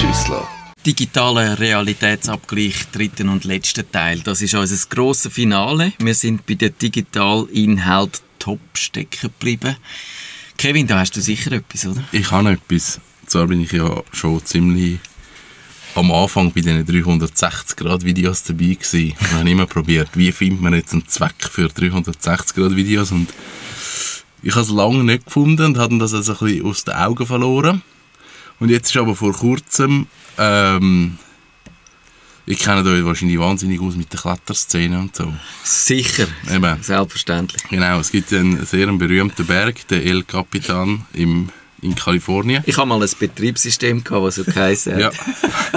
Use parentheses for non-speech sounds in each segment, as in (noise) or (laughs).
Schüssler. Digitaler Realitätsabgleich, dritten und letzten Teil. Das ist unser grosses Finale. Wir sind bei den Digitalinhalt top stecken geblieben. Kevin, da hast du sicher etwas, oder? Ich habe etwas. Zwar bin ich ja schon ziemlich am Anfang bei diesen 360-Grad-Videos dabei gewesen. Und habe immer probiert, wie findet man jetzt einen Zweck für 360-Grad-Videos und ich habe es lange nicht gefunden und habe das also ein bisschen aus den Augen verloren. Und jetzt ist aber vor kurzem, ähm, ich kenne euch wahrscheinlich wahnsinnig aus mit der Kletterszene und so. Sicher, Eben. selbstverständlich. Genau, es gibt einen sehr berühmten Berg, den El Capitan im, in Kalifornien. Ich habe mal ein Betriebssystem, gehabt, das so geheißen hat. Ja,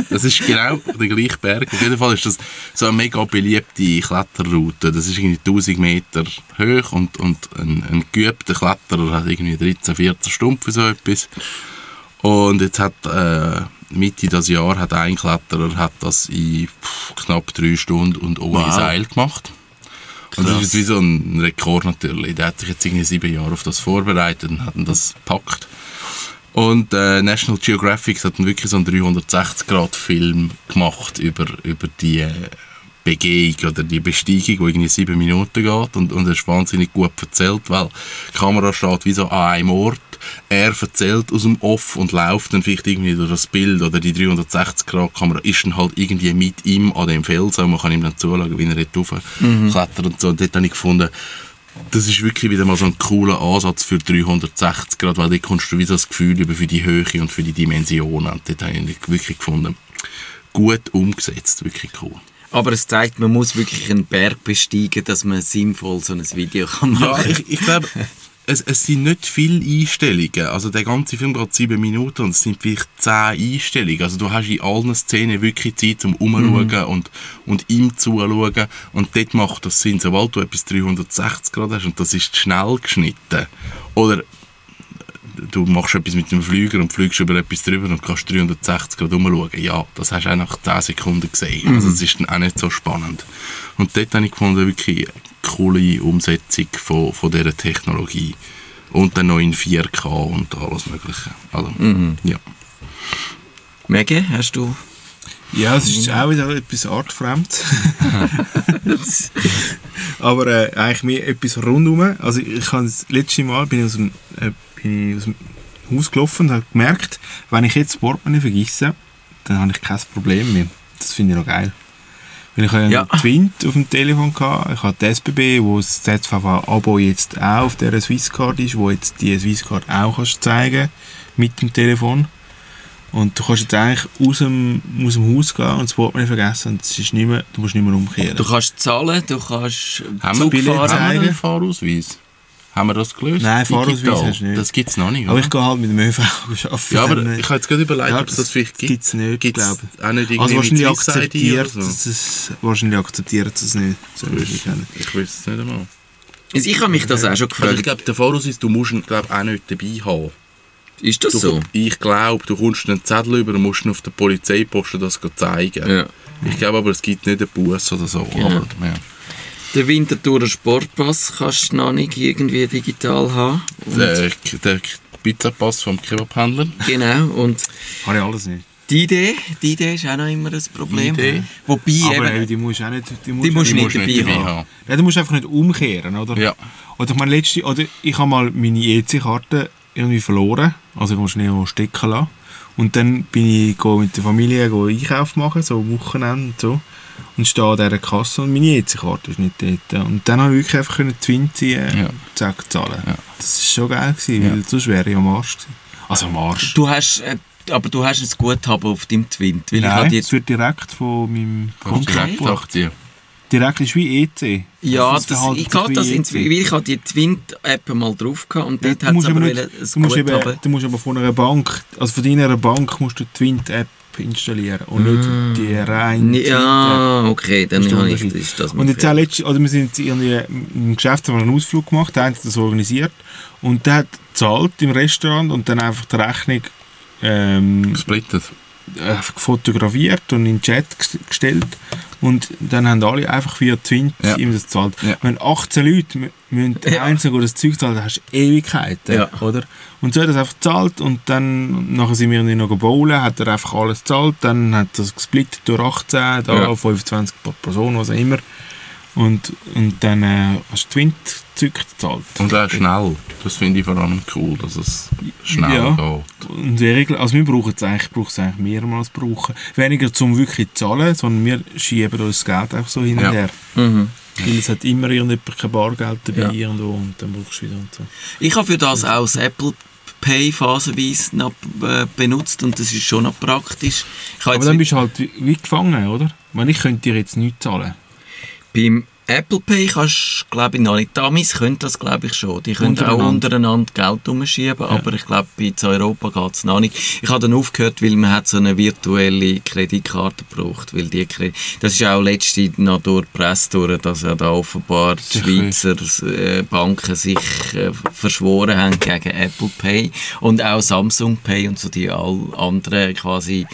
das ist genau der gleiche Berg. Auf jeden Fall ist das so eine mega beliebte Kletterroute. Das ist irgendwie 1000 Meter hoch und, und ein, ein geübter Kletterer hat irgendwie 13, 14 Stunden für so etwas. Und jetzt hat äh, Mitte des Jahres hat ein Kletterer hat das in pff, knapp drei Stunden und ohne Wow. Seil gemacht. Und das ist wie so ein Rekord natürlich. Der hat sich jetzt irgendwie sieben Jahre auf das vorbereitet und hat das gepackt. Und äh, National Geographic hat wirklich so einen 360-Grad-Film gemacht über, über die äh, Begehung oder die Besteigung, die irgendwie sieben Minuten geht. Und, und er ist wahnsinnig gut erzählt, weil die Kamera steht wie so an einem Ort. Er erzählt aus dem Off und läuft dann vielleicht irgendwie durch das Bild oder die 360-Grad-Kamera ist dann halt irgendwie mit ihm an dem Felsen und man kann ihm dann zuschauen, wie er dort rauf klettert und so. Und dort habe ich gefunden, das ist wirklich wieder mal so ein cooler Ansatz für 360 Grad, weil dort kommst du wieder das Gefühl über für die Höhe und für die Dimensionen. Und dort habe ich wirklich gefunden, gut umgesetzt, wirklich cool. Aber es zeigt, man muss wirklich einen Berg besteigen, dass man sinnvoll so ein Video kann Ja, machen ich, ich glaube, (laughs) es, es sind nicht viele Einstellungen. Also der ganze Film geht sieben Minuten und es sind vielleicht zehn Einstellungen. Also du hast in allen Szenen wirklich Zeit zum Umschauen und, und ihm zuschauen. Und dort macht das Sinn, sobald du etwas 360 Grad hast und das ist schnell geschnitten. Oder du machst etwas mit dem Flüger und fliegst über etwas drüber und kannst 360 Grad umschauen. Ja, das hast du auch nach 10 Sekunden gesehen. Also das ist dann auch nicht so spannend. Und dort habe ich gefunden, wirklich eine coole Umsetzung von, von dieser Technologie. Und dann noch in 4K und alles mögliche. Also, ja. Mege, hast du... Ja, es ist auch wieder etwas artfremd. (laughs) (laughs) Aber äh, eigentlich mehr etwas rundum. Also ich habe das letzte Mal bin ich aus dem, äh, bin ich aus dem Haus gelaufen und habe gemerkt, wenn ich jetzt das Portemonnaie vergesse, dann habe ich kein Problem mehr. Das finde ich noch geil. Weil ich habe Ja. ja. Twint auf dem Telefon gehabt, ich habe die SBB, wo das ZVV-Abo jetzt auch auf dieser Swisscard ist, wo jetzt die Swisscard auch kannst zeigen mit dem Telefon. Und du kannst jetzt eigentlich aus dem, aus dem Haus gehen und das Portemonnaie vergessen und es ist nicht mehr, du musst nicht mehr umkehren. Du kannst zahlen, du kannst Haben wir, Zug Billett fahren. haben wir einen Fahrausweis? Haben wir das gelöst? Nein, Fahrausweis hast du nicht. Das gibt es noch nicht, Aber oder? ich gehe halt mit dem ÖV (laughs) arbeiten. Ja, aber ich habe jetzt gerade überlegt, Ja, ob es das vielleicht gibt. gibt's nicht, Gibt's glaube auch nicht irgendwie Also wahrscheinlich akzeptiert, so? es, wahrscheinlich akzeptiert es nicht. So ich. Ich weiß es nicht einmal. Also ich habe mich das auch schon Also ich gefragt. glaube, der Fahrausweis, du musst ihn glaub, auch nicht dabei haben. Ist das Du, so? Ich glaube, du kommst einen Zettel über und musst ihn auf der Polizeiposten das zeigen. Ja. Ich glaube aber, es gibt nicht einen Bus oder so. Genau. Aber, ja. Den Winterthurer Sportpass kannst du noch nicht irgendwie digital haben. Und, der, der Pizzapass vom Kebabhändler. Genau, und Habe ich alles nicht. die Idee, die Idee ist auch noch immer ein Problem. Die Idee? Wobei Aber eben, die musst du auch nicht... Die musst, Die musst du musst nicht dabei haben. Ja, du musst einfach nicht umkehren, oder? Ja. Oder ich meine, letzte, oder ich habe mal meine EC-Karte irgendwie verloren. Also ich musste irgendwo stecken lassen. Und dann bin ich mit der Familie Einkauf machen, so am Wochenende und so. Und stehe an dieser Kasse und meine EC-Karte ist nicht dort. Und dann habe ich wirklich einfach können Twin ziehen Ja. zack, zahlen. Ja. Das war schon geil, gewesen, weil sonst wäre ich am Arsch gewesen. Also am Arsch. du hast, äh, aber du hast ein Guthaben auf deinem Twint. Weil ich Nein, habe die, es wird direkt von meinem Kannst Okay. direkt abziehen. Direkt ist wie EC. ja, Das das, verhält ich gehe das wie inzwischen, weil ich habe die Twint-App mal drauf gehabt und Ja, dort du, hat es musst aber nicht, ein du, musst eben, du musst aber von einer Bank, also von deiner Bank musst du die Twint-App installieren und nicht die Twint-App. Ja, okay, dann Das habe ich ist das Und jetzt auch letztes, oder wir sind jetzt irgendwie im Geschäft haben wir einen Ausflug gemacht, der hat das organisiert und der hat gezahlt im Restaurant und dann einfach die Rechnung ähm, Gesplittet. Äh, fotografiert und in den Chat gestellt und dann haben alle einfach via Twint ja. ihm das gezahlt. Ja. Wenn 18 Leute müssen ja. einzeln das Zeug zahlen, dann hast du Ewigkeiten, ja. oder? Und so hat er es einfach gezahlt und dann, nachher sind wir noch bowlen, hat er einfach alles gezahlt, dann hat er es gesplittet durch 18, da ja. 25 pro Person, was auch immer. Und, und dann äh, hast du Twint-Zeug gezahlt. Und auch schnell. Das finde ich vor allem cool, dass es schnell ja. geht. Und sehr, also wir brauchen es eigentlich, brauchen es eigentlich mehrmals brauchen. Weniger zum wirklich zu zahlen, sondern wir schieben uns das Geld einfach so hin und ja. her. Mhm. Weil es hat immer irgendjemand kein Bargeld dabei ja. irgendwo und dann brauchst du wieder und so. Ich habe für das auch das Apple Pay phasenweise noch äh, benutzt und das ist schon noch praktisch. Aber dann bist du halt wie gefangen, oder? Ich, ich könnte dir jetzt nichts zahlen. Beim Apple Pay kannst glaube ich noch nicht. Damis können das glaube ich schon. Die können untereinander. auch untereinander Geld umschieben, ja. aber ich glaube bei Europa geht es noch nicht. Ich habe dann aufgehört, weil man hat so eine virtuelle Kreditkarte gebraucht, weil die das ist auch letzte noch durch die Presse durch, dass ja da offenbar die Schweizer äh, Banken sich äh, verschworen haben gegen Apple Pay und auch Samsung Pay und so die all anderen quasi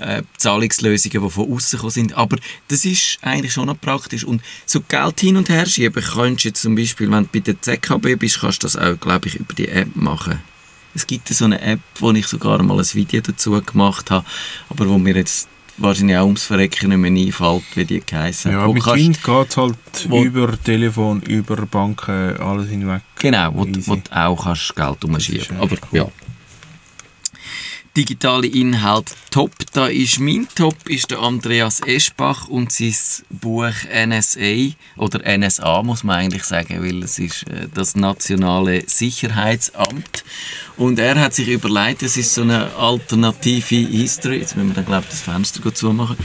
äh, Zahlungslösungen, die von außen gekommen sind. Aber das ist eigentlich schon noch praktisch. Und so Geld hin und her schieben kannst du zum Beispiel, wenn du bei der ZKB bist, kannst du das auch, glaube ich, über die App machen. Es gibt so eine App, wo ich sogar mal ein Video dazu gemacht habe, aber wo mir jetzt wahrscheinlich auch ums Verrecken nicht mehr einfällt, wie die geheißen Ja, wo mit Kind geht es halt über Telefon, über Banken, alles hinweg. Genau, wo, wo du auch kannst Geld umschieben kannst. Aber cool. ja, digitale Inhalt top. Da ist mein Top ist der Andreas Eschbach und sein Buch NSA oder NSA muss man eigentlich sagen, weil es ist äh, das nationale Sicherheitsamt und er hat sich überlegt, es ist so eine alternative History. Jetzt müssen wir dann glaube ich das Fenster zumachen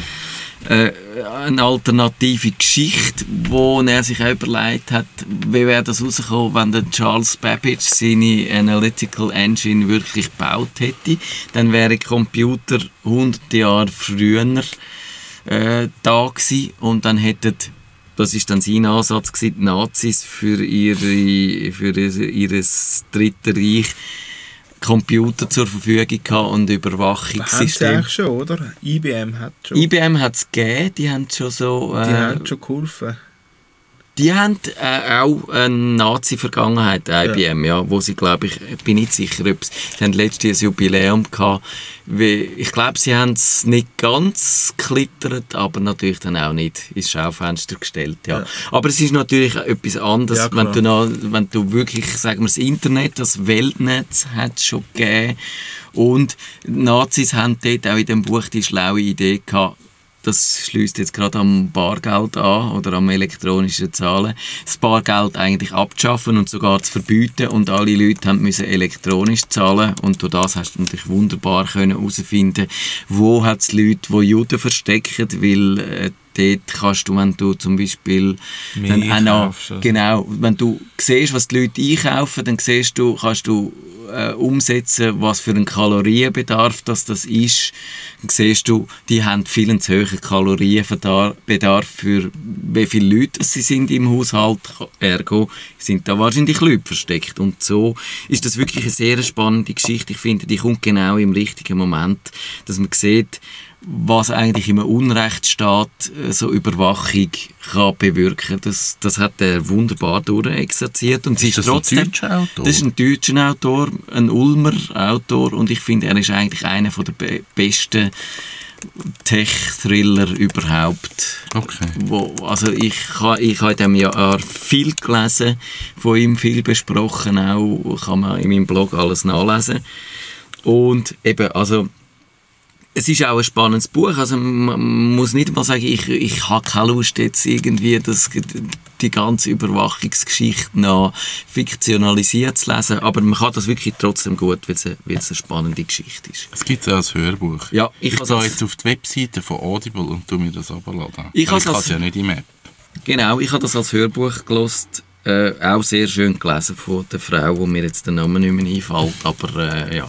äh, eine alternative Geschichte, wo er sich auch überlegt hat, wie wäre das rausgekommen, wenn der Charles Babbage seine Analytical Engine wirklich gebaut hätte. Dann wäre Computer 100 Jahre früher äh, da gewesen und dann hätten das ist dann sein Ansatz gewesen, die Nazis für ihre für ihr dritte Reich Computer zur Verfügung gehabt und Überwachungssystem. Haben sie schon, oder? IBM hat schon. IBM hat es gegeben, die haben schon so... Äh, die haben schon geholfen. Die haben äh, auch eine Nazi-Vergangenheit, IBM, ja. ja, wo sie, glaube ich, bin nicht sicher, ob sie, sie haben letztes Jubiläum gehabt. Ich glaube, sie haben es nicht ganz geklittert, aber natürlich dann auch nicht ins Schaufenster gestellt, ja. ja. Aber es ist natürlich etwas anderes, ja, wenn, du noch, wenn du wirklich, sagen wir, das Internet, das Weltnetz hat es schon gegeben und Nazis haben dort auch in dem Buch die schlaue Idee gehabt, das schließt jetzt gerade am Bargeld an oder am elektronischen Zahlen, das Bargeld eigentlich abzuschaffen und sogar zu verbieten. Und alle Leute haben müssen elektronisch zahlen. Und durch das hast du natürlich wunderbar herausfinden, wo hat es Leute, die Juden verstecken, weil äh, dort kannst du, wenn du zum Beispiel dann auch noch, genau, wenn du siehst, was die Leute einkaufen, dann siehst du, kannst du äh, umsetzen, was für einen Kalorienbedarf das, das ist, dann siehst du, die haben viel zu hohen Kalorienbedarf für wie viele Leute sie sind im Haushalt, ergo sind da wahrscheinlich Leute versteckt und so ist das wirklich eine sehr spannende Geschichte. Ich finde, die kommt genau im richtigen Moment, dass man sieht, was eigentlich im Unrechtsstaat äh, so Überwachung kann bewirken. Das, das hat er wunderbar durchexerziert und ist, ist trotzdem. Ein deutscher Autor? Das ist ein deutscher Autor, ein Ulmer Autor und ich finde, er ist eigentlich einer der be besten Tech-Thriller überhaupt. Okay. Wo, also ich habe ich ha in diesem Jahr viel gelesen, von ihm viel besprochen, auch kann man in meinem Blog alles nachlesen. Und eben, also es ist auch ein spannendes Buch. Also man muss nicht mal sagen, ich, ich habe keine Lust jetzt irgendwie das, die ganze Überwachungsgeschichte noch fiktionalisiert zu lesen, aber man kann das wirklich trotzdem gut, weil es, eine, weil es eine spannende Geschichte ist. Es gibt es auch als Hörbuch. Ja, ich ich gehe jetzt auf die Webseite von Audible und tu mir das abladen. Ich, ich kann es ja nicht im App. Genau, ich habe das als Hörbuch gelost. Äh, auch sehr schön gelesen von der Frau, wo mir jetzt der Name nicht mehr einfällt, aber äh, ja.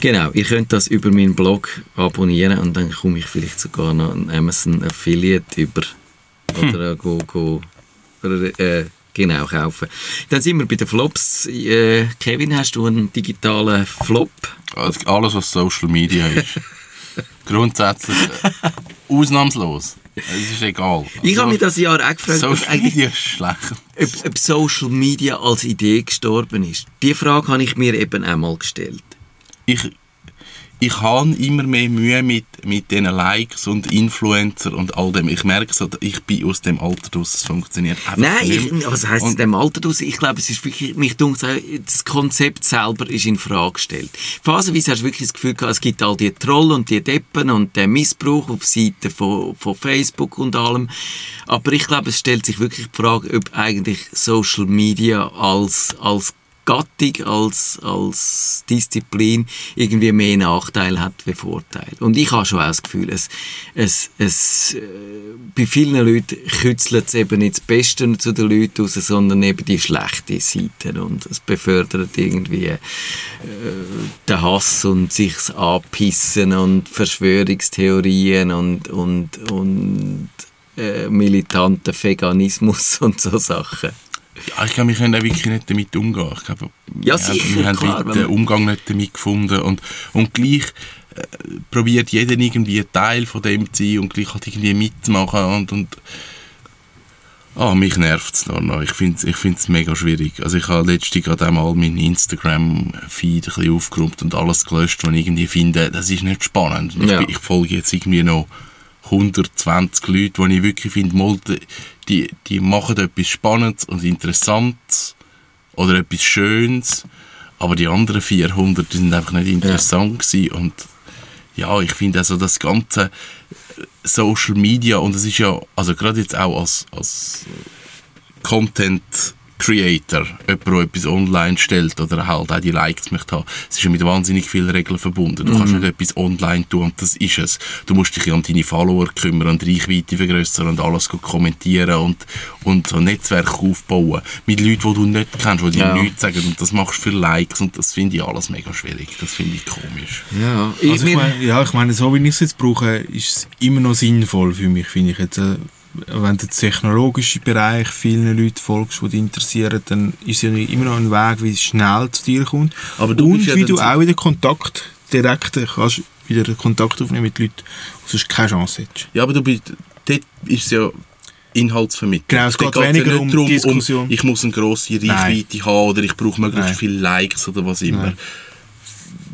Genau, ihr könnt das über meinen Blog abonnieren und dann komme ich vielleicht sogar noch einen Amazon Affiliate über oder hm. go, go, äh, genau kaufen. Dann sind wir bei den Flops. Äh, Kevin, hast du einen digitalen Flop? Alles, was Social Media ist. (laughs) Grundsätzlich äh, ausnahmslos. Es ist egal. Ich habe mich das Jahr auch gefragt, ob, Social Media ist schlecht. ob, ob Social Media als Idee gestorben ist. Die Frage habe ich mir eben einmal gestellt. Ich, ich habe immer mehr Mühe mit, mit diesen Likes und Influencer und all dem. Ich merke so, ich bin aus dem Alter raus, es funktioniert einfach Nein, nicht ich, was heisst Und- dem Alter draus? Ich glaube, es ist wirklich, mich dunkt, das Konzept selber ist in Frage gestellt. Phasenweise hast du wirklich das Gefühl gehabt, es gibt all die Troll und die Deppen und den Missbrauch auf Seiten von, von Facebook und allem. Aber ich glaube, es stellt sich wirklich die Frage, ob eigentlich Social Media als, als Gattung, als, als Disziplin irgendwie mehr Nachteil hat wie Vorteil. Und ich habe schon auch das Gefühl, es, es, es, äh, bei vielen Leuten kützelt es eben nicht das Beste zu den Leuten raus, sondern eben die schlechten Seiten. Und es befördert irgendwie äh, den Hass und sich anpissen und Verschwörungstheorien und, und, und äh, militanten Veganismus (laughs) und so Sachen. Ich glaube, wir können auch wirklich nicht damit umgehen. Ich glaube, Ja, wir haben- sicher, wir haben klar, den wenn man- Umgang nicht damit gefunden. Und, und gleich äh, probiert jeder irgendwie Teil von dem zu sein und gleich halt irgendwie mitzumachen. Und, und ah, mich nervt es noch. noch. Ich finde es ich find's mega schwierig. Also ich habe letztens gerade einmal meinen Instagram-Feed ein bisschen aufgeräumt und alles gelöscht, was ich irgendwie finde, das ist nicht spannend. Ich, Ja. bin- ich folge jetzt irgendwie noch 120 Leute, die ich wirklich finde, mal, die, die machen etwas Spannendes und Interessantes oder etwas Schönes, aber die anderen 400 die sind einfach nicht interessant gewesen. und ja, ich finde also das ganze äh, Social Media und es ist ja, also gerade jetzt auch als, als Content Creator, jemand, der etwas online stellt oder halt auch die Likes möchte haben, es ist ja mit wahnsinnig vielen Regeln verbunden. Du kannst nicht etwas online tun und das ist es. Du musst dich ja um deine Follower kümmern und Reichweite vergrößern und alles gut kommentieren und, und so ein Netzwerk aufbauen mit Leuten, die du nicht kennst, die dir Ja. nichts sagen und das machst du für Likes und das finde ich alles mega schwierig. Das finde ich komisch. Ja, Also ich meine, ja, ich meine, so wie ich es jetzt brauche, ist es immer noch sinnvoll für mich, finde ich jetzt. Äh, wenn du den technologischen Bereich vielen Leuten folgst, die dich interessieren, dann ist ja immer noch ein Weg, wie es schnell zu dir kommt. Aber du Und ja wie du auch wieder Kontakt direkt kannst wieder Kontakt aufnehmen mit Leuten, wo du sonst keine Chance hättest. Ja, aber du bist, dort ist es ja Inhaltsvermittlung. Genau, es geht geht's weniger ja um darum, Diskussion. ich muss eine grosse Reichweite haben oder ich brauche möglichst Nein. viele Likes oder was immer. Nein.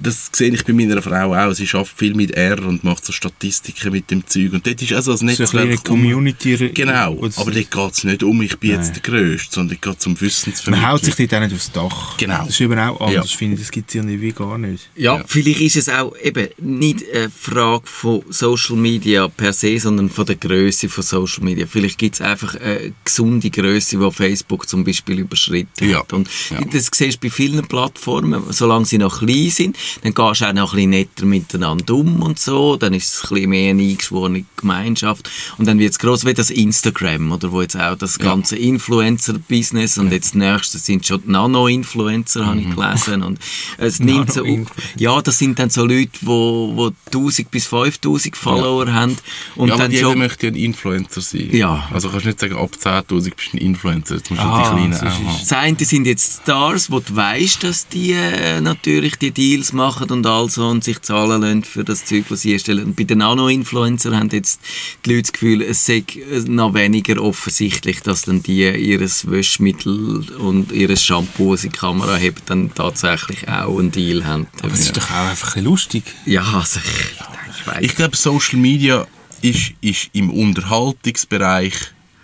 Das sehe ich bei meiner Frau auch. Sie schafft viel mit R und macht so Statistiken mit dem Zeug. Und dort ist also das So eine kleine Netzwerk... Community. Genau, wo es- aber dort geht es nicht um, ich bin jetzt Nein. der Größte, sondern dort geht es um man Wissensvermittlung. haut sich dort auch nicht aufs Dach. Genau. Das ist eben auch anders, Ja. finde ich. Das gibt es ja nicht wie gar nicht. Ja, Ja. vielleicht ist es auch eben nicht eine Frage von Social Media per se, sondern von der Größe von Social Media. Vielleicht gibt es einfach eine gesunde Größe, die Facebook zum Beispiel überschritten Ja. hat. Und Ja. das siehst du bei vielen Plattformen, solange sie noch klein sind, dann gehst du auch noch ein bisschen netter miteinander um und so, dann ist es ein bisschen mehr eine eingeschworene Gemeinschaft und dann wird es gross wie das Instagram, oder wo jetzt auch das ganze Influencer-Business und jetzt nächstes sind schon die Nano-Influencer, habe Mhm. ich gelesen und es (laughs) nimmt so, Nano-Influencer. ja, das sind dann so Leute, wo, wo 1000 bis 5000 Follower haben und ja, aber dann jeder schon möchte ja ein Influencer sein. Ja. Also kannst du nicht sagen, ab 10'000 bist du ein Influencer. Jetzt musst du Ah, die Kleinen auch haben. Das eine sind jetzt Stars, wo du weißt, dass die äh, natürlich die Deals machen und all so und sich zahlen lassen für das Zeug, was sie erstellen. Und bei den Nano-Influencern haben jetzt die Leute das Gefühl, es sei äh, noch weniger offensichtlich, dass dann die ihres Wäschmittel und ihres Shampoo, das in die Kamera haben, dann tatsächlich auch einen Deal haben. Aber es ist doch auch einfach ein lustig. Ja, also ich, ich weiß. Ich glaube, Social Media ist, ist im Unterhaltungsbereich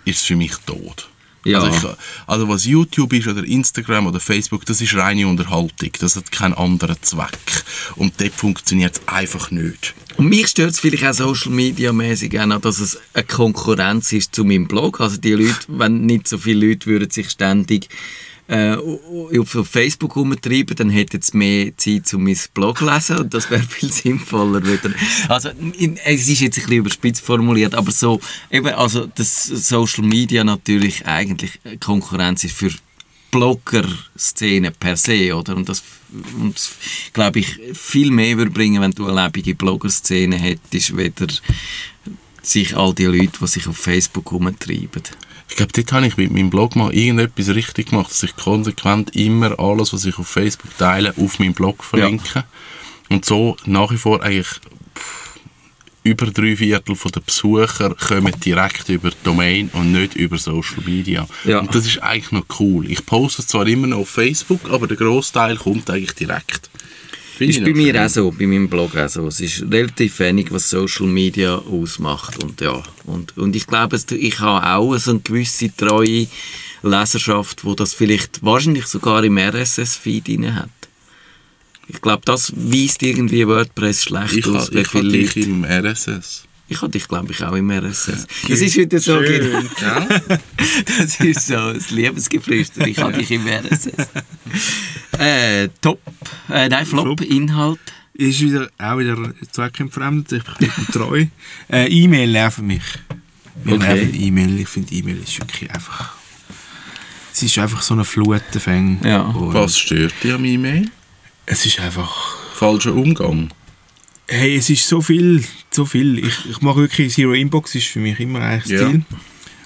ist für mich tot. Ja. Also, ich, also was YouTube ist oder Instagram oder Facebook, das ist reine Unterhaltung. Das hat keinen anderen Zweck. Und dort funktioniert es einfach nicht. Und mich stört es vielleicht auch Social Media mäßig dass es eine Konkurrenz ist zu meinem Blog. Also die Leute, wenn nicht so viele Leute würden sich ständig äh, auf Facebook rumtreiben, dann hätten sie mehr Zeit, um mein Blog zu lesen und das wäre (laughs) viel sinnvoller wieder. Also in, es ist jetzt ein bisschen überspitzt formuliert, aber so, eben, also dass Social Media natürlich eigentlich Konkurrenz ist für Blogger-Szene per se, oder? Und das, und das glaube ich, viel mehr würde bringen, wenn du eine lebende Blogger-Szene hättest, weder sich all die Leute, die sich auf Facebook herumtreiben. Ich glaube, dort habe ich mit meinem Blog mal irgendetwas richtig gemacht, dass ich konsequent immer alles, was ich auf Facebook teile, auf meinem Blog verlinke. Und so nach wie vor eigentlich über drei Viertel der Besucher kommen direkt über die Domain und nicht über Social Media. Ja. Und das ist eigentlich noch cool. Ich poste zwar immer noch auf Facebook, aber der Großteil kommt eigentlich direkt. Finde Ist ich bei mir schön. auch so, bei meinem Blog auch so. Es ist relativ wenig, was Social Media ausmacht. Und ja, und, und ich glaube, ich habe auch so eine gewisse treue Leserschaft, wo das vielleicht wahrscheinlich sogar im RSS-Feed hat. Ich glaube, das weist irgendwie WordPress schlecht Ich aus, habe wie ich ha viele dich Leute. im RSS. Ich habe dich, glaube ich, auch im RSS. (laughs) Das ist wieder so, genau. (laughs) Das ist so ein Liebesgeflüster. Ich habe dich im RSS. (laughs) Äh, top. Äh, nein, Flop, Flop. Inhalt. Ist wieder, auch wieder zweckentfremdet, ich bin (laughs) treu. Äh, E-Mail nerven mich. Mir Okay. nerven E-Mail, ich finde E-Mail ist wirklich einfach... Es ist einfach so eine Flutenfäng. Ja. Was stört dich am E-Mail? Es ist einfach... Falscher Umgang. Hey, es ist so viel, so viel. Ich, ich mache wirklich, Zero Inbox ist für mich immer eigentlich das Ja. Ziel.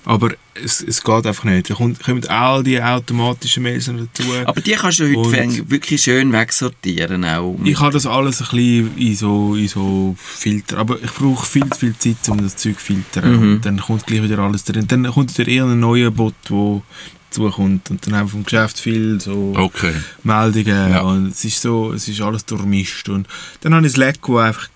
Aber es, es geht einfach nicht. Da kommt- kommen all die automatischen Mails dazu. Aber die kannst du heute wirklich schön wegsortieren. Auch. Ich habe das alles ein bisschen in so, in so Filter. Aber ich brauche viel zu viel Zeit, um das Zeug zu filtern. Mhm. Und dann kommt gleich wieder alles drin. Dann kommt wieder irgendein neuer Bot, der dazukommt. Und dann haben wir vom Geschäft viel so Okay. Meldungen. Ja. Und es ist so, es ist alles durchmischt. Und dann habe ich Slack, wo einfach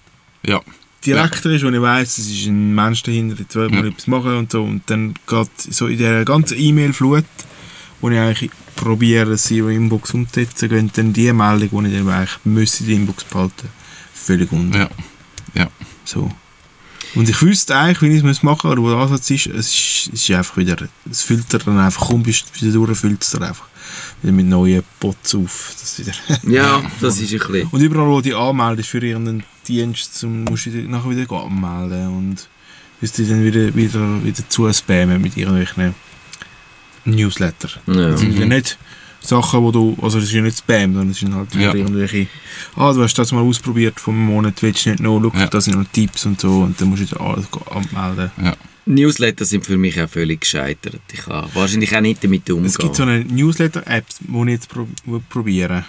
Ja. Direkter ist, wo ich weiss, es ist ein Mensch dahinter, der will mal Ja. etwas machen und so. Und dann geht so in der ganzen E-Mail-Flut, wo ich eigentlich probiere, das Zero Inbox umzusetzen, gehen dann die Meldung, die ich dann eigentlich müsste in der Inbox behalten, völlig unter. Ja. Ja. So. Und ich wüsste eigentlich, wie ich es machen müsste, oder wo der Ansatz ist, es ist, es ist einfach wieder, es filtert dann einfach, komm, bist du wieder durch, füllt es dann einfach wieder mit neuen Bots auf. Das wieder. Ja, (laughs) das ist ein bisschen. Und überall, wo du dich anmeldest für irgendeinen Dienst, zum, musst du dich nachher wieder anmelden und wirst dich dann wieder, wieder, wieder zuspammen mit irgendwelchen Newsletter. Ja. Das sind ja nicht Sachen, wo du, also das ist ja nicht Spam, sondern das sind halt wieder Ja. irgendwelche, ah, du hast das mal ausprobiert einem Monat, willst du nicht noch, schau, Ja. da sind noch Tipps und so und dann musst du wieder alles go- anmelden. Newsletter sind für mich auch völlig gescheitert. Ich kann wahrscheinlich auch nicht damit umgehen. Es gibt so eine Newsletter-App, die ich jetzt pro probieren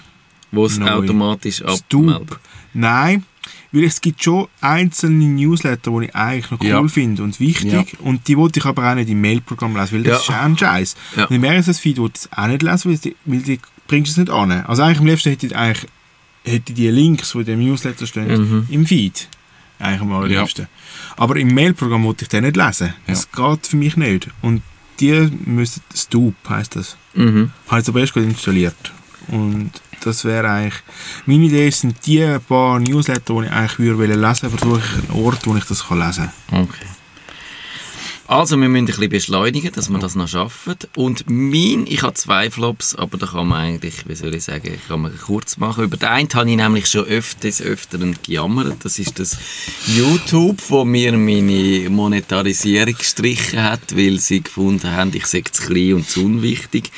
wo es automatisch abmeldet. Nein, weil es gibt schon einzelne Newsletter, die ich eigentlich noch cool Ja. finde und wichtig. Ja. Und die wollte ich aber auch nicht im Mailprogramm lesen, weil das Ja. ist auch ein Scheiß. Ja. Und im RSS-Feed wollte ich es auch nicht lesen, weil die, weil die bringst es nicht an. Also eigentlich am liebsten hätte ich eigentlich hätte die Links, die in dem Newsletter stehen, Mhm. im Feed. Eigentlich am allerliebsten. Aber im Mailprogramm wollte ich den nicht lesen. Das geht für mich nicht. Und die müssen, Stoop heisst das. Mhm. Habe ich aber erst gerade installiert. Und das wäre eigentlich, meine Idee sind die paar Newsletter, die ich eigentlich würde lesen, versuche ich einen Ort, wo ich das kann lesen kann. Okay. Also, wir müssen ein bisschen beschleunigen, dass wir das noch schaffen. Und mein, ich habe zwei Flops, aber da kann man eigentlich, wie soll ich sagen, kann man kurz machen. Über den einen habe ich nämlich schon öfters, öfteren gejammert. Das ist das YouTube, wo mir meine Monetarisierung gestrichen hat, weil sie gefunden haben, ich sei zu klein und zu unwichtig.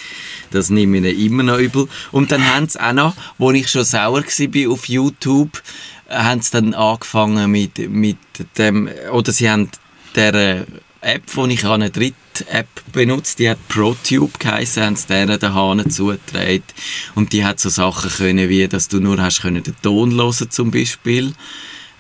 Das nehme ich ihnen immer noch übel. Und dann haben sie auch noch, wo ich schon sauer war auf YouTube, äh, haben sie dann angefangen mit, mit dem, oder sie haben der App, die ich habe, eine dritte App benutzt, die hat ProTube geheißen, haben sie denen den Hahn zugetragen. Und die hat so Sachen können, wie, dass du nur hast können den Ton hören zum Beispiel.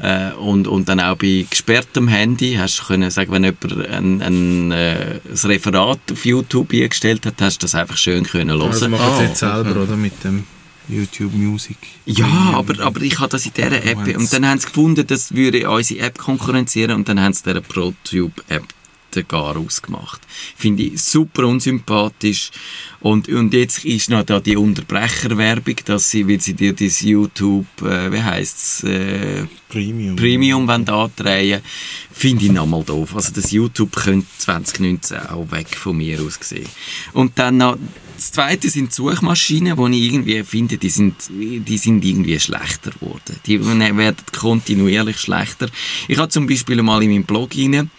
Äh, und, und dann auch bei gesperrtem Handy hast du können sagen, wenn jemand ein, ein, äh, ein Referat auf YouTube eingestellt hat, hast du das einfach schön können hören. Also machen Ah, sie jetzt selber, oder? Mit dem YouTube Music. Ja, aber, aber ich habe das in dieser App. Und dann haben sie gefunden, das würde unsere App konkurrenzieren und dann haben sie dieser ProTube-App den gar ausgemacht. Finde ich super unsympathisch. Und, und jetzt ist noch da die Unterbrecherwerbung, dass sie, weil sie dir das YouTube, äh, wie heisst es, äh, Premium. Premium wollen andrehen finde ich nochmal doof. Also das YouTube könnte 2019 auch weg von mir aus gesehen. Und dann noch, das zweite sind Suchmaschinen, wo ich irgendwie finde, die sind, die sind irgendwie schlechter geworden. Die werden kontinuierlich schlechter. Ich habe zum Beispiel mal in meinem Blog rein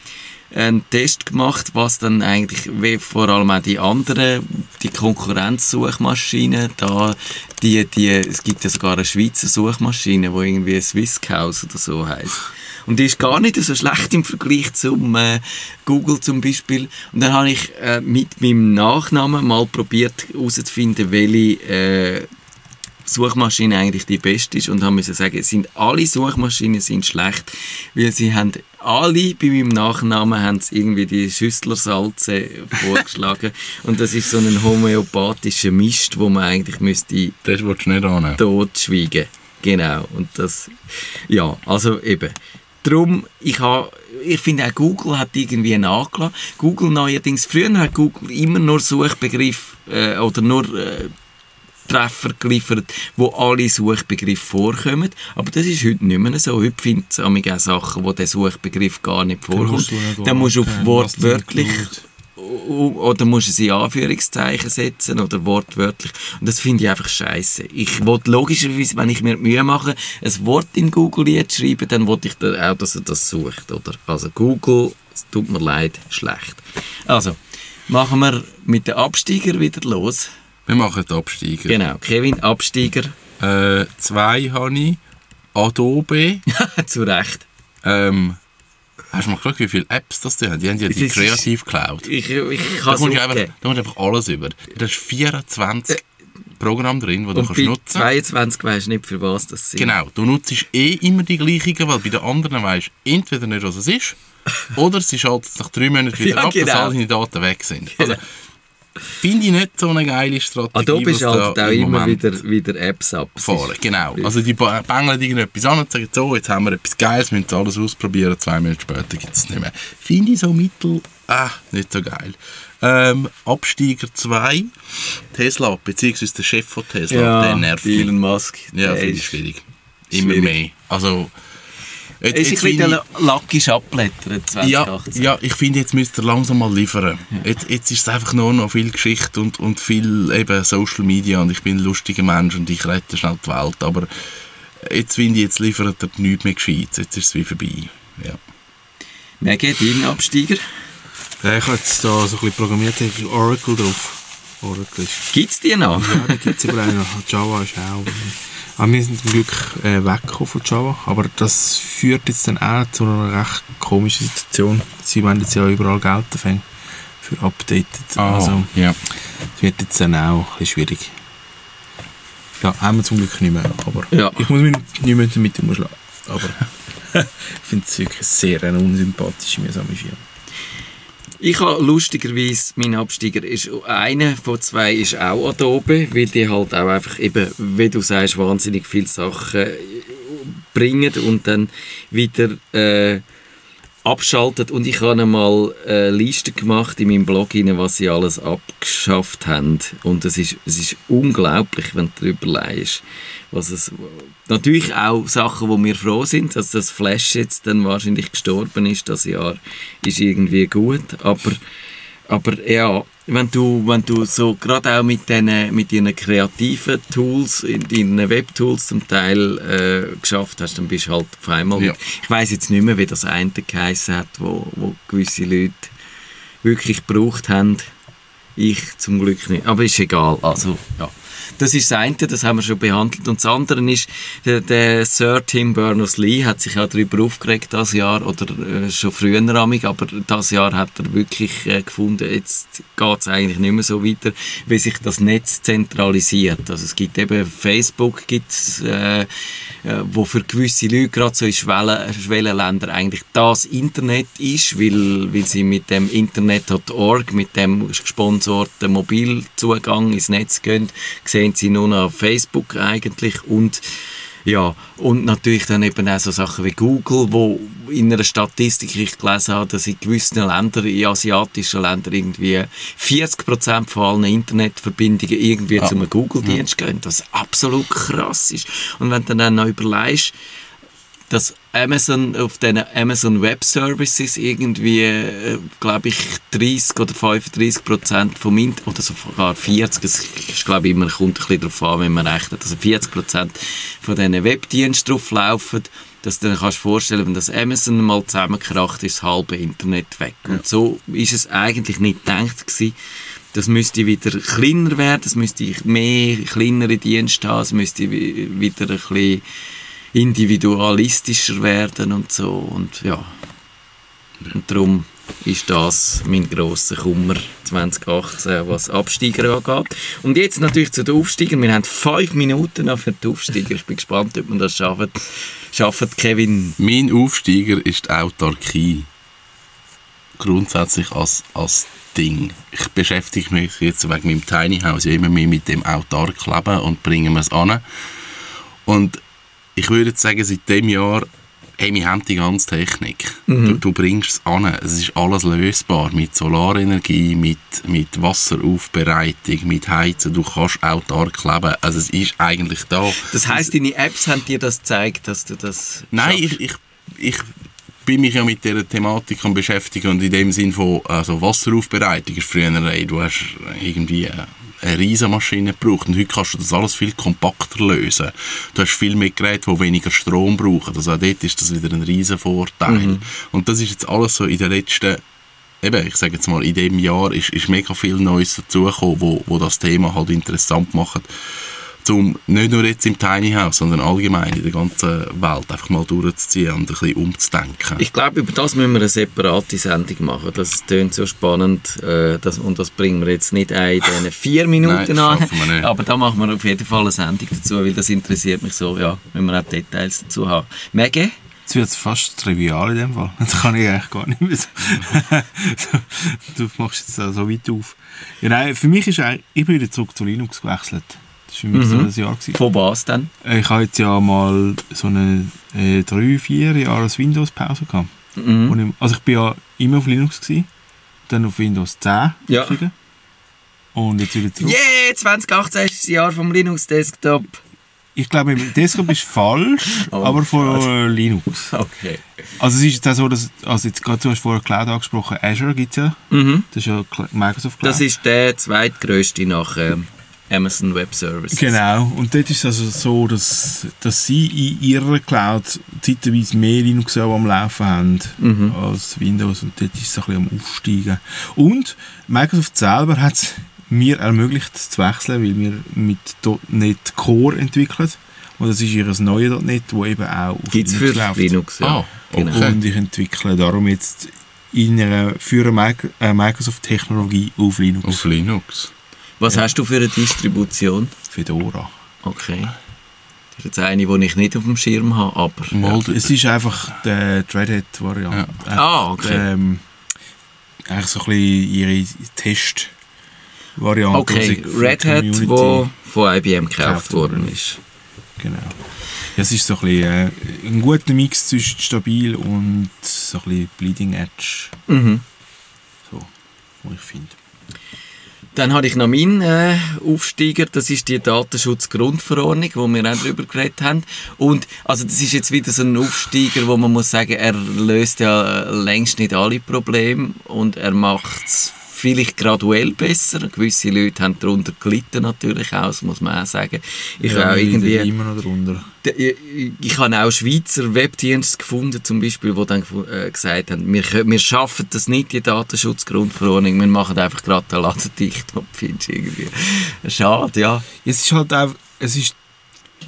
einen Test gemacht, was dann eigentlich, wie vor allem auch die anderen, die Konkurrenzsuchmaschinen, da, die, die, es gibt ja sogar eine Schweizer Suchmaschine, die irgendwie Swisscouse oder so heißt. Und die ist gar nicht so schlecht im Vergleich zum äh, Google zum Beispiel. Und dann habe ich äh, mit meinem Nachnamen mal probiert herauszufinden, welche äh, Suchmaschine eigentlich die beste ist und haben müssen sagen, sind alle Suchmaschinen sind schlecht, weil sie haben alle bei meinem Nachnamen haben irgendwie die Schüsslersalze vorgeschlagen. (laughs) Und das ist so ein homöopathischer Mist, wo man eigentlich müsste Das willst du nicht annehmen. totschweigen. Genau. Und das, ja, also eben. Drum, ich habe, ich finde auch Google hat irgendwie nachgelassen. Google neuerdings, früher hat Google immer nur Suchbegriff äh, oder nur äh, Treffer geliefert, wo alle Suchbegriffe vorkommen. Aber das ist heute nicht mehr so. Heute findet es auch Sachen, wo der Suchbegriff gar nicht vorkommt. Dann musst du auf wortwörtlich oder musst du es in Anführungszeichen setzen oder wortwörtlich. Und das finde ich einfach scheiße. Ich will logischerweise, wenn ich mir die Mühe mache, ein Wort in Google schreiben, dann will ich dann auch, dass er das sucht. Oder? Also Google, es tut mir leid, schlecht. Also, machen wir mit den Absteiger wieder los. Wir machen den Absteiger. Genau, Kevin, Absteiger, Äh, zwei habe ich. Adobe. (laughs) zu Recht. Ähm, hast du mal geschaut, wie viele Apps das die haben? Die haben ja die Das Creative Cloud. Ich, ich Da kann es kommst du einfach, da kommst du einfach alles über. Da hast 24 Programme drin, die du kannst nutzen 22 weisst du nicht, für was das sind. Genau, du nutzt eh immer die gleichen, weil bei den anderen weisst du entweder nicht, was es ist, (laughs) oder sie schaltet nach drei Monaten wieder Ja, ab, dass genau. all deine Daten weg sind. Also, finde ich nicht so eine geile Strategie, Adobe was schaltet da auch im immer wieder, wieder Apps ab. Es fahren. ist- Genau, also die ba- bängeln irgendetwas an und sagen, so, jetzt haben wir etwas Geiles, müssen alles ausprobieren, zwei Minuten später gibt es nicht mehr. Finde ich so mittel, ah, nicht so geil. Ähm, Absteiger 2, Tesla, beziehungsweise der Chef von Tesla, der nervt mich. Elon Musk. Ja, finde ich schwierig. Immer schwierig. mehr. Also, jetzt, ist ein jetzt finde bisschen lackisch abblättert ich, ja, 2018. ja, ich finde, jetzt müsst ihr langsam mal liefern. Jetzt, jetzt ist es einfach nur noch viel Geschichte und, und viel eben Social Media und ich bin ein lustiger Mensch und ich rette schnell die Welt, aber jetzt finde ich, jetzt liefert er nichts mehr Gescheites. Jetzt ist es wie vorbei. Ja. Wer geht dein Absteiger? Ja, ich habe jetzt da so ein bisschen programmiert, ich habe Oracle drauf. Oracle ist... Gibt es die noch? Ja, da gibt es überall noch. Java ist auch... Aber wir sind zum Glück äh, weggekommen von Java, aber das führt jetzt dann auch zu einer recht komischen Situation. Sie wollen jetzt ja überall Geld dafür für Updated. Also, ja. es wird jetzt dann auch ein bisschen schwierig. Ja, haben wir zum Glück nicht mehr, aber Ja. ich muss mich nicht mehr damit umschlagen. Aber (laughs) ich finde es wirklich sehr eine unsympathische, mühsame Firma. Ich habe lustigerweise, mein Absteiger ist, einer von zwei ist auch Adobe, weil die halt auch einfach eben, wie du sagst, wahnsinnig viele Sachen äh, bringen und dann wieder äh, abschaltet. Und ich habe einmal eine Liste gemacht in meinem Blog, rein, was sie alles abgeschafft haben. Und es ist, es ist unglaublich, wenn du darüber leist. Was es, natürlich auch Sachen, wo wir froh sind, dass das Flash jetzt dann wahrscheinlich gestorben ist, das Jahr, ist irgendwie gut. Aber, aber ja, wenn du, wenn du so gerade auch mit diesen mit deinen kreativen Tools, in deinen Webtools zum Teil äh, geschafft hast, dann bist du halt auf einmal... Ja. Ich weiß jetzt nicht mehr, wie das eine geheißen hat, wo, wo gewisse Leute wirklich gebraucht haben. Ich zum Glück nicht. Aber ist egal. Also, ja. Das ist das eine, das haben wir schon behandelt. Und das andere ist, der, der Sir Tim Berners-Lee hat sich auch darüber aufgeregt das Jahr, oder äh, schon früher amig, aber das Jahr hat er wirklich äh, gefunden, jetzt geht es eigentlich nicht mehr so weiter, wie sich das Netz zentralisiert. Also es gibt eben Facebook, gibt's, äh, äh, wo für gewisse Leute gerade so in Schwellen, Schwellenländern eigentlich das Internet ist, weil, weil sie mit dem Internet.org, mit dem gesponsorten Mobilzugang ins Netz gehen, sehen sie nur noch auf Facebook eigentlich und ja, und natürlich dann eben auch so Sachen wie Google, wo in einer Statistik ich gelesen habe, dass in gewissen Ländern, in asiatischen Ländern irgendwie 40% von allen Internetverbindungen irgendwie Ja. zum Google-Dienst gehen, was absolut krass ist. Und wenn du dann noch überlegst, dass Amazon auf den Amazon Web Services irgendwie, äh, glaube ich, 30 oder 35 Prozent vom Internet, oder sogar 40, es ist, glaube ich, immer, kommt ein bisschen darauf an, wenn man rechnet, also 40 Prozent von diesen Webdiensten drauf laufen, dass du dir kannst vorstellen, wenn das Amazon mal zusammenkracht, ist das halbe Internet weg. Und so ist es eigentlich nicht gedacht gewesen. Das müsste wieder kleiner werden, es müsste mehr kleinere Dienste haben, es müsste wi- wieder ein bisschen individualistischer werden und so und ja und darum ist das mein grosser Kummer 2018, was Absteiger angeht. Und jetzt natürlich zu den Aufsteigern. Wir haben fünf Minuten noch für die Aufsteiger. Ich bin gespannt, ob wir das schaffen. Schafft Kevin? Mein Aufsteiger ist die Autarkie. Grundsätzlich als, als Ding. Ich beschäftige mich jetzt wegen meinem Tiny House immer mehr mit dem autark Leben und bringe es an. Und ich würde sagen, seit dem Jahr hey, wir haben die ganze Technik. Mhm. Du, du, bringst es an. Es ist alles lösbar. Mit Solarenergie, mit, mit Wasseraufbereitung, mit Heizen. Du kannst autark leben. Also es ist eigentlich da. Das heisst, deine Apps haben dir das gezeigt, dass du das Nein, ich, ich, ich bin mich ja mit dieser Thematik beschäftigt und in dem Sinn von also Wasseraufbereitung ist früher, ey, du hast irgendwie äh, eine Riesenmaschine gebraucht. Und heute kannst du das alles viel kompakter lösen. Du hast viel mehr Geräte, die weniger Strom brauchen. Also auch dort ist das wieder ein riesen Vorteil. Mhm. Und das ist jetzt alles so in den letzten eben, ich sage jetzt mal, in dem Jahr ist, ist mega viel Neues dazugekommen, wo, wo das Thema halt interessant macht um nicht nur jetzt im Tiny House, sondern allgemein in der ganzen Welt einfach mal durchzuziehen und ein bisschen umzudenken. Ich glaube, über das müssen wir eine separate Sendung machen. Das klingt so spannend äh, das, und das bringen wir jetzt nicht ein in diesen vier (laughs) Minuten Nein, an. Aber da machen wir auf jeden Fall eine Sendung dazu, weil das interessiert mich so, ja, wenn wir auch Details dazu haben. Maggie? Jetzt wird es fast trivial in dem Fall. (laughs) Das kann ich eigentlich gar nicht mehr so. (laughs) du machst jetzt so weit auf. Ja, nein, für mich ist eigentlich, ich bin wieder zurück zu Linux gewechselt. Das war für mich mhm. so ein Jahr. Gewesen. Von was denn? Äh, ich habe jetzt ja mal so eine äh, drei, vier Jahre Windows-Pause gehabt. Mhm. Ich, also ich bin ja immer auf Linux, gewesen, dann auf Windows 10 ja. Und jetzt wieder zurück. Yeah, 2018 ist das Jahr vom Linux-Desktop. Ich glaube, Desktop ist falsch, (laughs) oh, aber von Linux. Okay. Also es ist jetzt auch so, dass, also jetzt gerade, du hast vorher Cloud angesprochen, Azure gibt es ja. Mhm. Das ist ja Microsoft Cloud. Das ist der zweitgrößte nach ähm, Amazon Web Services. Genau, und dort ist es also so, dass, dass sie in ihrer Cloud zeitweise mehr Linux am Laufen haben mhm. als Windows und dort ist es ein bisschen am Aufsteigen. Und Microsoft selber hat es mir ermöglicht zu wechseln, weil wir mit .NET Core entwickeln. Und das ist ihr neues .NET, das eben auch auf Gibt's Linux für läuft. Linux, ja. Ah, genau. Und ich entwickle darum jetzt in einer, für eine äh, Microsoft-Technologie auf Linux. Auf Linux. Was ja. hast du für eine Distribution? Fedora. Okay. Das ist jetzt eine, die ich nicht auf dem Schirm habe, aber... Ja. Es ist einfach die Red Hat-Variante. Ja. Ah, okay. Ähm, eigentlich so ein bisschen ihre Test-Variante. Okay, Red Hat, die von IBM gekauft worden ist. Genau. Es ist so ein, bisschen, äh, ein guter Mix zwischen stabil und so ein bisschen Bleeding Edge. Mhm. So, wo ich finde. Dann habe ich noch meinen äh, Aufsteiger, das ist die Datenschutzgrundverordnung, wo wir auch darüber geredet haben. Und also das ist jetzt wieder so ein Aufsteiger, wo man muss sagen, er löst ja längst nicht alle Probleme und er macht es vielleicht graduell besser. Gewisse Leute haben darunter gelitten natürlich auch, das muss man auch sagen. Ich ja, auch irgendwie immer noch darunter. Ich, ich habe auch Schweizer Webdienste gefunden, zum Beispiel, die dann äh, gesagt haben, wir, wir schaffen das nicht, die Datenschutzgrundverordnung, wir machen einfach gerade den Laden dicht. Und findest irgendwie schade, ja. Es ist halt auch, es ist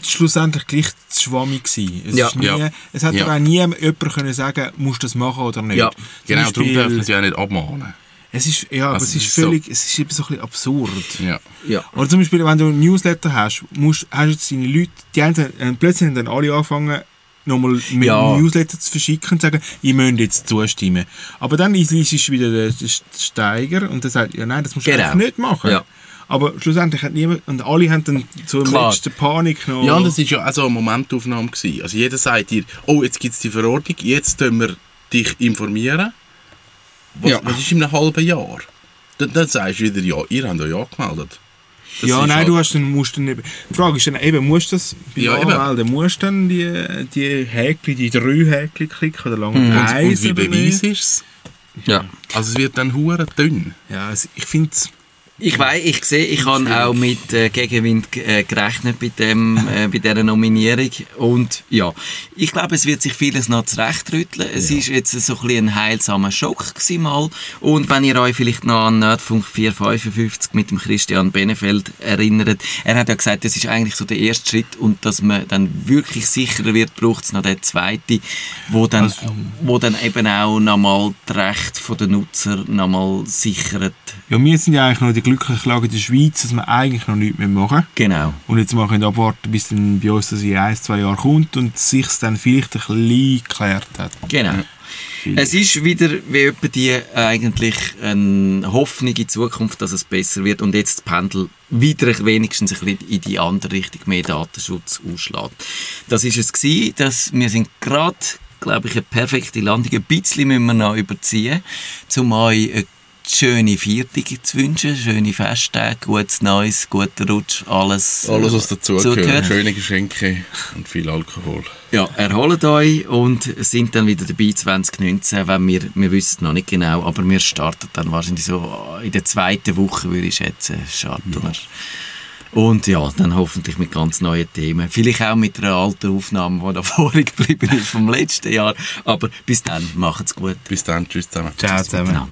schlussendlich gleich zu schwammig gewesen. Es, ja. nie, ja. es hat ja. auch nie jemand können sagen, musst du das machen oder nicht. Ja. Genau, darum dürfen sie ja nicht abmahnen. Es ist, ja, also aber es ist, ist völlig, so. es ist eben so ein bisschen absurd. Ja. Ja. Oder zum Beispiel, wenn du ein Newsletter hast, musst, hast jetzt deine Leute, die haben äh, plötzlich haben dann alle angefangen, nochmal mit ja. Newsletter zu verschicken und zu sagen, ihr müsst jetzt zustimmen. Aber dann ist es wieder der, Steiger und der sagt, ja nein, das musst du genau. nicht machen. Ja. Aber schlussendlich hat niemand, und alle haben dann so im letzten Panik noch... Ja, und das war ja auch so eine Momentaufnahme. Gewesen. Also jeder sagt dir, oh, jetzt gibt es die Verordnung, jetzt können wir dich informieren was, ja. was ist in einem halben Jahr? Dann, dann sagst du wieder, ja, ihr habt ja gemeldet. Das ja, nein, halt du hast dann, musst dann die Frage ist dann eben, musst du das bei ja, Anmelden, musst du dann die, die Häkchen, die drei Häkchen klicken oder lange mhm. eins Und wie beweis ist es? Ja. Also es wird dann hure dünn. Ja, also ich finde es Ich weiß, ich sehe, ich habe auch mit äh, Gegenwind äh, gerechnet bei, dem, äh, bei dieser Nominierung. Und ja, ich glaube, es wird sich vieles noch zurechtrütteln. Es ja. ist jetzt so ein, ein heilsamer Schock mal. Und wenn ihr euch vielleicht noch an Nerdfunk 455 mit dem Christian Benefeld erinnert, er hat ja gesagt, das ist eigentlich so der erste Schritt und dass man dann wirklich sicherer wird, braucht es noch den zweiten, wo dann, also, wo dann eben auch nochmal die Rechte der Nutzer nochmal sichert. Ja, wir sind ja eigentlich noch die glückliche Lage in der Schweiz, dass wir eigentlich noch nichts mehr machen. Genau. Und jetzt machen wir abwarten, bis dann bei uns das in ein, zwei Jahren kommt und sich dann vielleicht ein bisschen geklärt hat. Genau. Es ist wieder wie etwa die eigentlich eine Hoffnung in Zukunft, dass es besser wird und jetzt das Pendel wieder wenigstens ein bisschen in die andere Richtung mehr Datenschutz ausschlägt. Das ist es gewesen, dass wir sind gerade glaube ich, eine perfekte Landung. Ein bisschen müssen wir noch überziehen, um euch eine schöne Viertage zu wünschen, schöne Festtage, gutes Neues, guten Rutsch, alles. Alles, was dazugehört. Schöne Geschenke und viel Alkohol. Ja, erholt euch und sind dann wieder dabei 2019, wenn wir, wir wissen noch nicht genau, aber wir starten dann wahrscheinlich so in der zweiten Woche, würde ich schätzen, starten wir. Und ja, dann hoffentlich mit ganz neuen Themen. Vielleicht auch mit einer alten Aufnahme, die da (laughs) vorig geblieben ist vom letzten Jahr. Aber bis dann, macht's gut. Bis dann, tschüss zusammen. Ciao zusammen.